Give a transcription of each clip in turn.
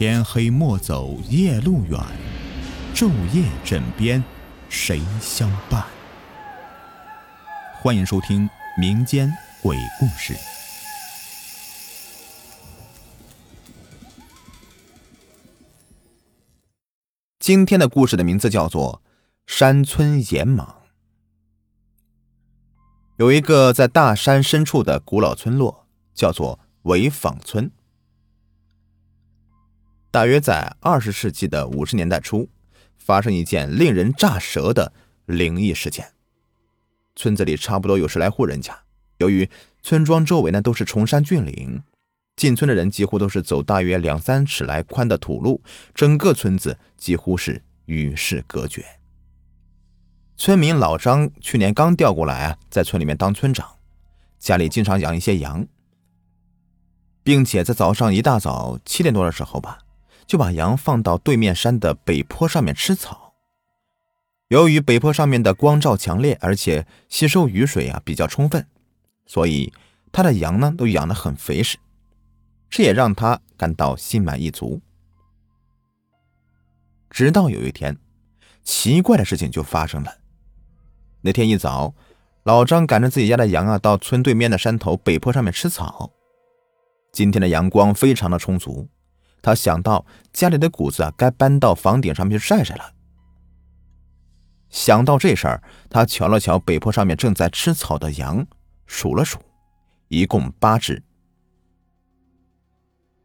天黑莫走夜路远，昼夜枕边谁相伴？欢迎收听民间鬼故事。今天的故事的名字叫做《山村野蟒》。有一个在大山深处的古老村落，叫做潍坊村。大约在二十世纪的五十年代初，发生一件令人咋舌的灵异事件。村子里差不多有十来户人家，由于村庄周围呢都是崇山峻岭，进村的人几乎都是走大约两三尺来宽的土路，整个村子几乎是与世隔绝。村民老张去年刚调过来啊，在村里面当村长，家里经常养一些羊，并且在早上一大早七点多的时候吧。就把羊放到对面山的北坡上面吃草。由于北坡上面的光照强烈，而且吸收雨水啊比较充分，所以他的羊呢都养得很肥实，这也让他感到心满意足。直到有一天，奇怪的事情就发生了。那天一早，老张赶着自己家的羊啊到村对面的山头北坡上面吃草。今天的阳光非常的充足。他想到家里的谷子啊，该搬到房顶上面去晒晒了。想到这事儿，他瞧了瞧北坡上面正在吃草的羊，数了数，一共八只。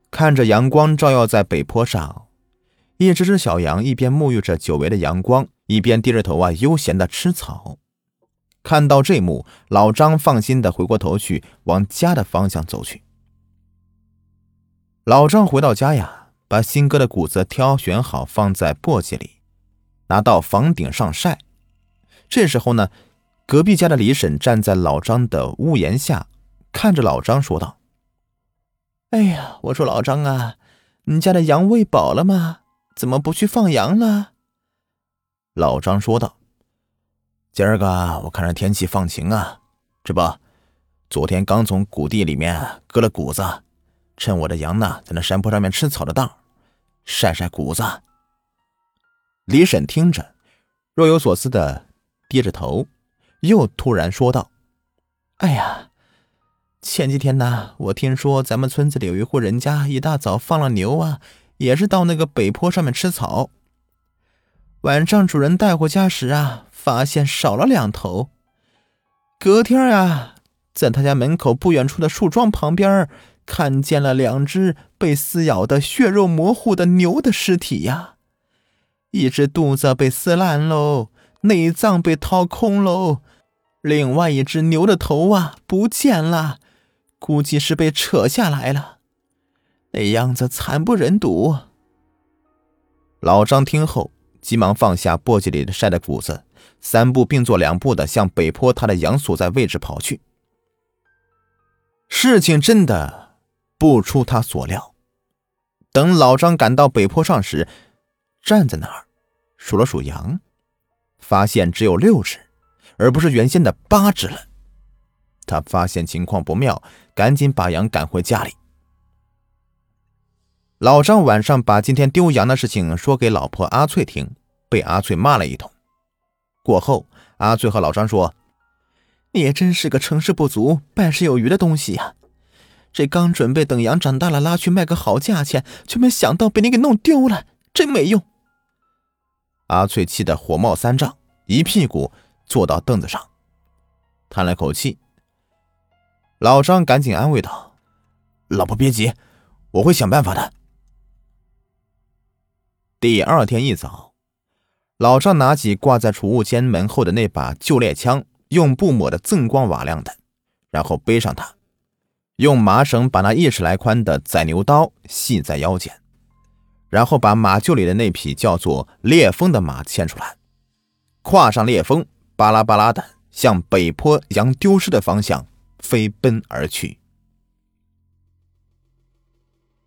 看着阳光照耀在北坡上，一只只小羊一边沐浴着久违的阳光，一边低着头啊，悠闲的吃草。看到这幕，老张放心的回过头去，往家的方向走去。老张回到家呀，把新割的谷子挑选好，放在簸箕里，拿到房顶上晒。这时候呢，隔壁家的李婶站在老张的屋檐下，看着老张说道：“哎呀，我说老张啊，你家的羊喂饱了吗？怎么不去放羊了？”老张说道：“今儿个我看着天气放晴啊，这不，昨天刚从谷地里面割了谷子。”趁我的羊呢在那山坡上面吃草的当，晒晒谷子。李婶听着，若有所思的低着头，又突然说道：“哎呀，前几天呢，我听说咱们村子里有一户人家一大早放了牛啊，也是到那个北坡上面吃草。晚上主人带回家时啊，发现少了两头。隔天啊，在他家门口不远处的树桩旁边。”看见了两只被撕咬的血肉模糊的牛的尸体呀，一只肚子被撕烂喽，内脏被掏空喽，另外一只牛的头啊不见了，估计是被扯下来了，那样子惨不忍睹。老张听后，急忙放下簸箕里的晒的谷子，三步并作两步的向北坡他的羊所在位置跑去。事情真的。不出他所料，等老张赶到北坡上时，站在那儿数了数羊，发现只有六只，而不是原先的八只了。他发现情况不妙，赶紧把羊赶回家里。老张晚上把今天丢羊的事情说给老婆阿翠听，被阿翠骂了一通。过后，阿翠和老张说：“你也真是个成事不足败事有余的东西呀。”这刚准备等羊长大了拉去卖个好价钱，却没想到被你给弄丢了，真没用！阿翠气得火冒三丈，一屁股坐到凳子上，叹了口气。老张赶紧安慰道：“老婆别急，我会想办法的。”第二天一早，老张拿起挂在储物间门后的那把旧猎枪，用布抹得锃光瓦亮的，然后背上它。用麻绳把那一尺来宽的宰牛刀系在腰间，然后把马厩里的那匹叫做烈风的马牵出来，跨上烈风，巴拉巴拉的向北坡羊丢失的方向飞奔而去。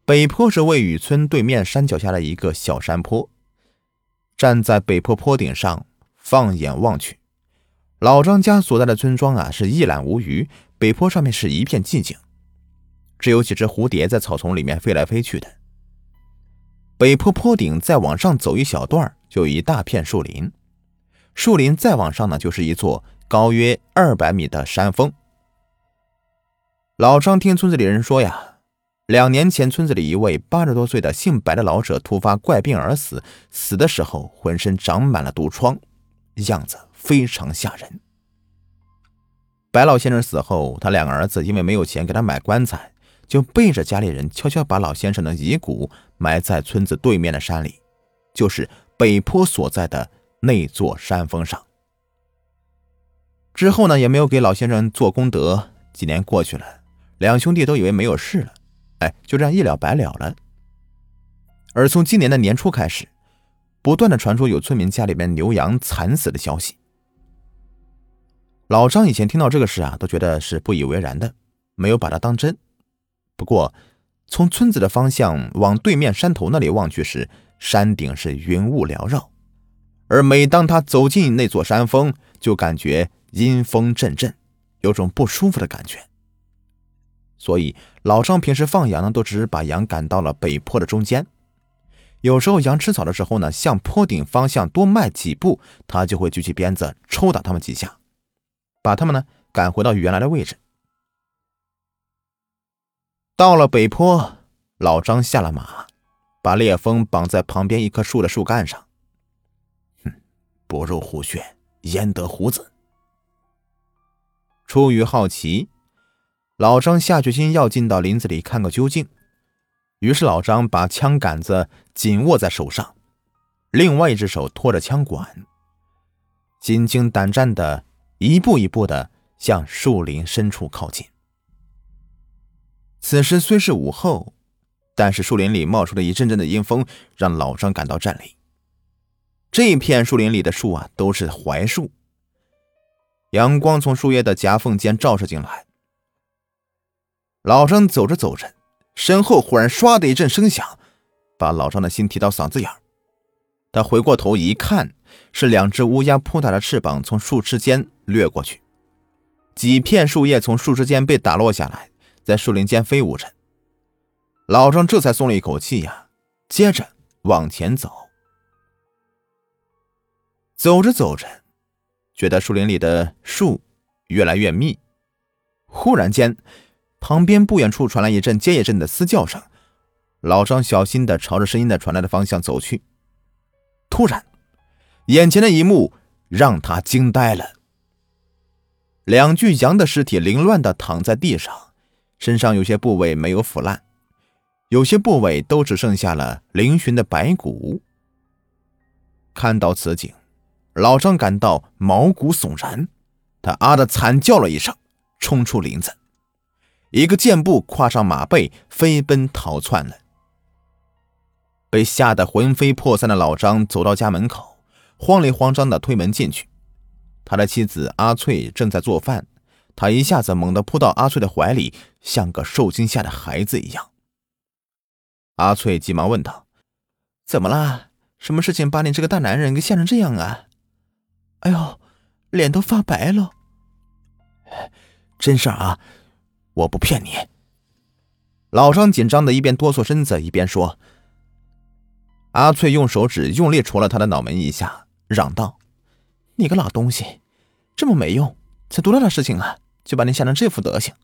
北坡是位于村对面山脚下的一个小山坡，站在北坡坡顶上，放眼望去，老张家所在的村庄啊是一览无余，北坡上面是一片寂静。只有几只蝴蝶在草丛里面飞来飞去的。北坡坡顶再往上走一小段，就有一大片树林。树林再往上呢，就是一座高约二百米的山峰。老张听村子里人说呀，两年前村子里一位八十多岁的姓白的老者突发怪病而死，死的时候浑身长满了毒疮，样子非常吓人。白老先生死后，他两个儿子因为没有钱给他买棺材，就背着家里人悄悄把老先生的遗骨埋在村子对面的山里，就是北坡所在的那座山峰上。之后呢，也没有给老先生做功德。几年过去了。两兄弟都以为没有事了，哎，就这样一了百了了。而从今年的年初开始，不断的传出有村民家里面牛羊惨死的消息。老张以前听到这个事啊，都觉得是不以为然的，没有把它当真。不过，从村子的方向往对面山头那里望去时，山顶是云雾缭绕，而每当他走进那座山峰，就感觉阴风阵阵，有种不舒服的感觉。所以老张平时放羊呢，都只是把羊赶到了北坡的中间。有时候羊吃草的时候呢，向坡顶方向多迈几步，他就会举起鞭子抽打他们几下，把他们呢赶回到原来的位置。到了北坡，老张下了马，把烈风绑在旁边一棵树的树干上。哼，不入虎穴，焉得虎子？出于好奇。老张下决心要进到林子里看个究竟，于是老张把枪杆子紧握在手上，另外一只手托着枪管，心惊胆战的一步一步的向树林深处靠近。此时虽是午后，但是树林里冒出的一阵阵的阴风让老张感到战栗。这一片树林里的树啊，都是槐树，阳光从树叶的夹缝间照射进来。老张走着走着，身后忽然唰的一阵声响，把老张的心提到嗓子眼他回过头一看，是两只乌鸦扑打着翅膀从树枝间掠过去，几片树叶从树枝间被打落下来，在树林间飞舞着。老张这才松了一口气呀，接着往前走。走着走着，觉得树林里的树越来越密，忽然间。旁边不远处传来一阵接一阵的嘶叫声，老张小心的朝着声音的传来的方向走去。突然，眼前的一幕让他惊呆了：两具羊的尸体凌乱的躺在地上，身上有些部位没有腐烂，有些部位都只剩下了嶙峋的白骨。看到此景，老张感到毛骨悚然，他啊的惨叫了一声，冲出林子。一个箭步跨上马背，飞奔逃窜了。被吓得魂飞魄散的老张走到家门口，慌里慌张的推门进去。他的妻子阿翠正在做饭，他一下子猛地扑到阿翠的怀里，像个受惊吓的孩子一样。阿翠急忙问道：“怎么啦？什么事情把你这个大男人给吓成这样啊？”“哎呦，脸都发白了。”“真事儿啊。”我不骗你。老张紧张的一边哆嗦身子一边说：“阿翠用手指用力戳了他的脑门一下，嚷道：‘你个老东西，这么没用，才多大的事情啊，就把你吓成这副德行。’”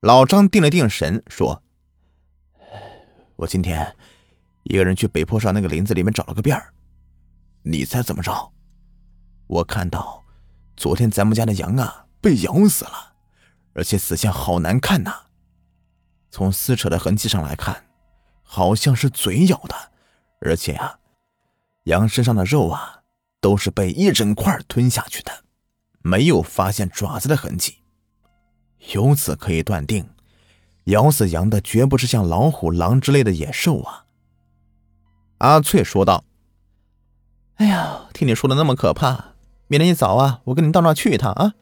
老张定了定神说：“我今天一个人去北坡上那个林子里面找了个遍儿，你猜怎么着？我看到昨天咱们家的羊啊被咬死了。”而且死相好难看呐！从撕扯的痕迹上来看，好像是嘴咬的，而且啊，羊身上的肉啊都是被一整块吞下去的，没有发现爪子的痕迹。由此可以断定，咬死羊的绝不是像老虎、狼之类的野兽啊！阿翠说道：“哎呀，听你说的那么可怕，明天一早啊，我跟你到那去一趟啊！”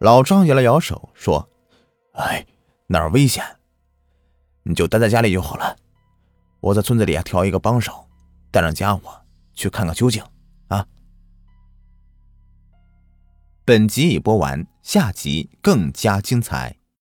老张摇了摇手，说：“哎，那儿危险，你就待在家里就好了。我在村子里啊挑一个帮手，带上家伙去看看究竟。”本集已播完，下集更加精彩。